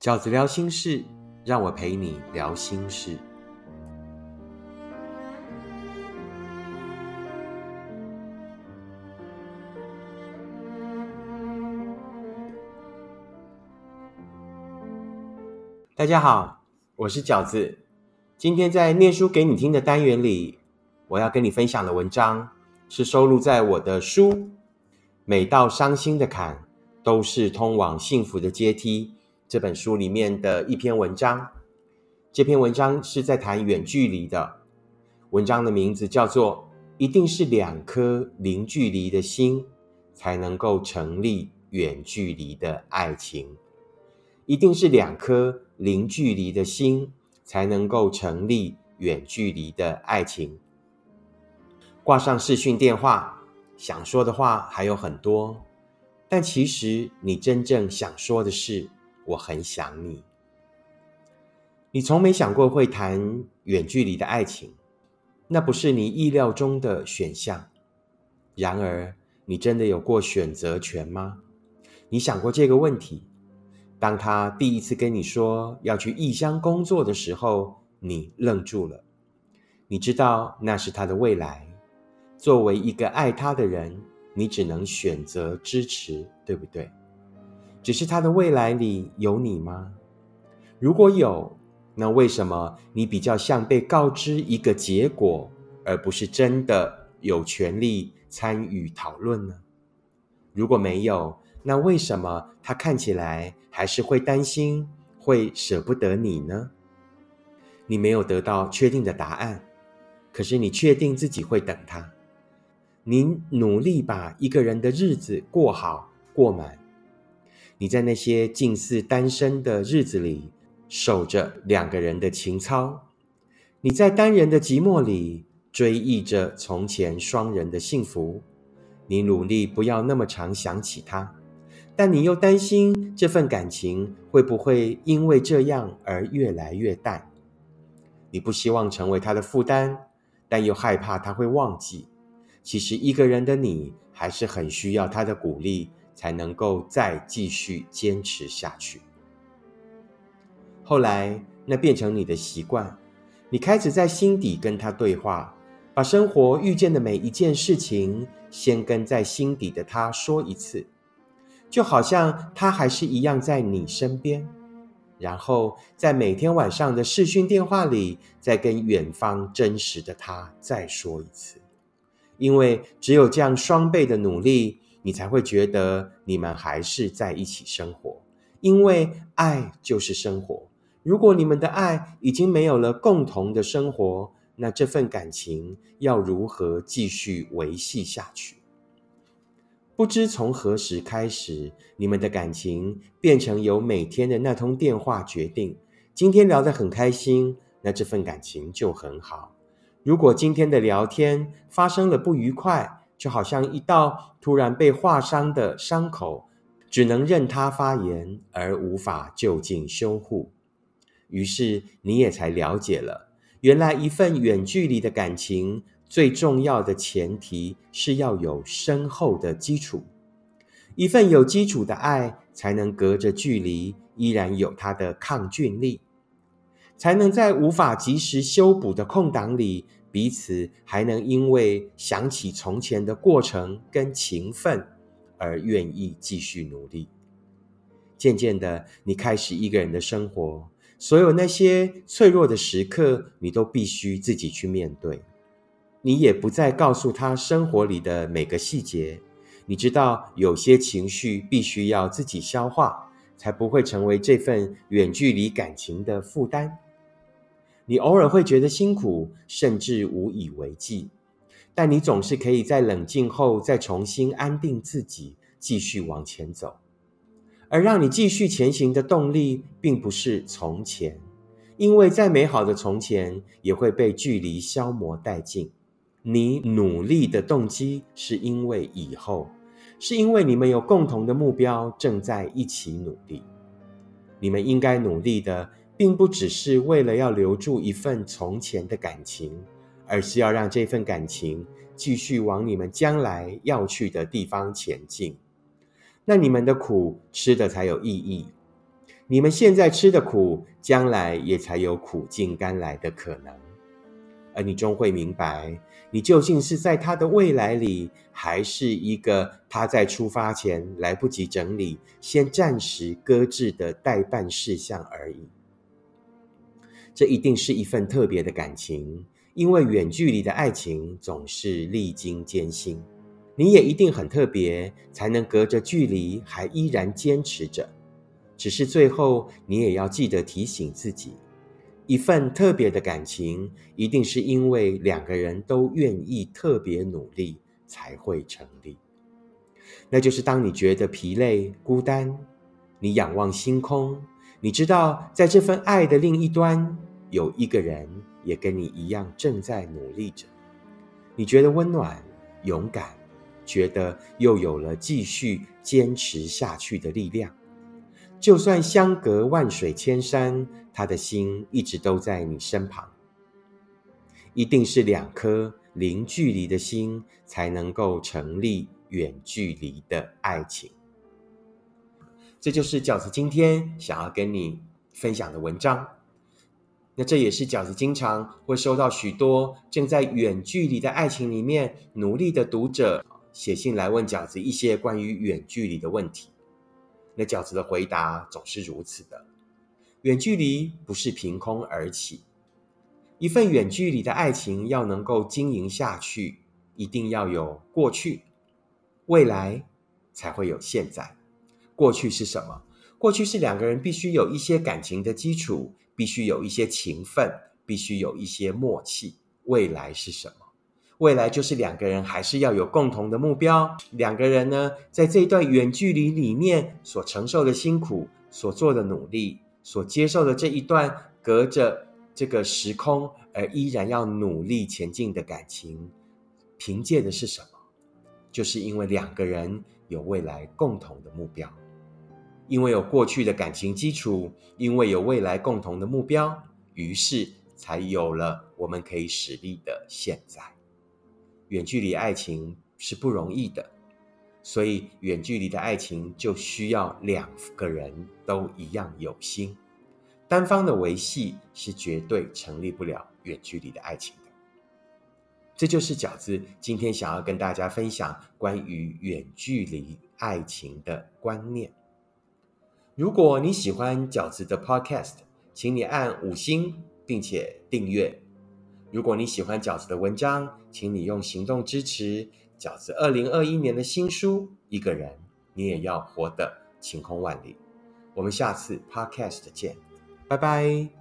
饺子聊心事，让我陪你聊心事。大家好，我是饺子。今天在念书给你听的单元里，我要跟你分享的文章是收录在我的书《每道伤心的坎都是通往幸福的阶梯》这本书里面的一篇文章。这篇文章是在谈远距离的，文章的名字叫做“一定是两颗零距离的心才能够成立远距离的爱情”，一定是两颗。零距离的心才能够成立远距离的爱情。挂上视讯电话，想说的话还有很多，但其实你真正想说的是“我很想你”。你从没想过会谈远距离的爱情，那不是你意料中的选项。然而，你真的有过选择权吗？你想过这个问题？当他第一次跟你说要去异乡工作的时候，你愣住了。你知道那是他的未来。作为一个爱他的人，你只能选择支持，对不对？只是他的未来里有你吗？如果有，那为什么你比较像被告知一个结果，而不是真的有权利参与讨论呢？如果没有？那为什么他看起来还是会担心、会舍不得你呢？你没有得到确定的答案，可是你确定自己会等他。你努力把一个人的日子过好、过满。你在那些近似单身的日子里，守着两个人的情操；你在单人的寂寞里，追忆着从前双人的幸福。你努力不要那么常想起他。但你又担心这份感情会不会因为这样而越来越淡？你不希望成为他的负担，但又害怕他会忘记。其实一个人的你还是很需要他的鼓励，才能够再继续坚持下去。后来那变成你的习惯，你开始在心底跟他对话，把生活遇见的每一件事情，先跟在心底的他说一次。就好像他还是一样在你身边，然后在每天晚上的视讯电话里，再跟远方真实的他再说一次。因为只有这样双倍的努力，你才会觉得你们还是在一起生活。因为爱就是生活。如果你们的爱已经没有了共同的生活，那这份感情要如何继续维系下去？不知从何时开始，你们的感情变成由每天的那通电话决定。今天聊得很开心，那这份感情就很好。如果今天的聊天发生了不愉快，就好像一道突然被划伤的伤口，只能任它发炎，而无法就近修护。于是你也才了解了，原来一份远距离的感情。最重要的前提是要有深厚的基础，一份有基础的爱，才能隔着距离依然有它的抗菌力，才能在无法及时修补的空档里，彼此还能因为想起从前的过程跟情分而愿意继续努力。渐渐的，你开始一个人的生活，所有那些脆弱的时刻，你都必须自己去面对。你也不再告诉他生活里的每个细节，你知道有些情绪必须要自己消化，才不会成为这份远距离感情的负担。你偶尔会觉得辛苦，甚至无以为继，但你总是可以在冷静后再重新安定自己，继续往前走。而让你继续前行的动力，并不是从前，因为再美好的从前也会被距离消磨殆尽。你努力的动机是因为以后，是因为你们有共同的目标，正在一起努力。你们应该努力的，并不只是为了要留住一份从前的感情，而是要让这份感情继续往你们将来要去的地方前进。那你们的苦吃的才有意义。你们现在吃的苦，将来也才有苦尽甘来的可能。而你终会明白，你究竟是在他的未来里，还是一个他在出发前来不及整理、先暂时搁置的待办事项而已。这一定是一份特别的感情，因为远距离的爱情总是历经艰辛。你也一定很特别，才能隔着距离还依然坚持着。只是最后，你也要记得提醒自己。一份特别的感情，一定是因为两个人都愿意特别努力才会成立。那就是当你觉得疲累、孤单，你仰望星空，你知道在这份爱的另一端，有一个人也跟你一样正在努力着。你觉得温暖、勇敢，觉得又有了继续坚持下去的力量。就算相隔万水千山，他的心一直都在你身旁。一定是两颗零距离的心，才能够成立远距离的爱情。这就是饺子今天想要跟你分享的文章。那这也是饺子经常会收到许多正在远距离的爱情里面努力的读者写信来问饺子一些关于远距离的问题。那饺子的回答总是如此的：远距离不是凭空而起，一份远距离的爱情要能够经营下去，一定要有过去、未来，才会有现在。过去是什么？过去是两个人必须有一些感情的基础，必须有一些情分，必须有一些默契。未来是什么？未来就是两个人还是要有共同的目标。两个人呢，在这一段远距离里面所承受的辛苦、所做的努力、所接受的这一段隔着这个时空而依然要努力前进的感情，凭借的是什么？就是因为两个人有未来共同的目标，因为有过去的感情基础，因为有未来共同的目标，于是才有了我们可以使力的现在。远距离爱情是不容易的，所以远距离的爱情就需要两个人都一样有心，单方的维系是绝对成立不了远距离的爱情的。这就是饺子今天想要跟大家分享关于远距离爱情的观念。如果你喜欢饺子的 Podcast，请你按五星并且订阅。如果你喜欢饺子的文章，请你用行动支持饺子二零二一年的新书《一个人，你也要活得晴空万里》。我们下次 Podcast 见，拜拜。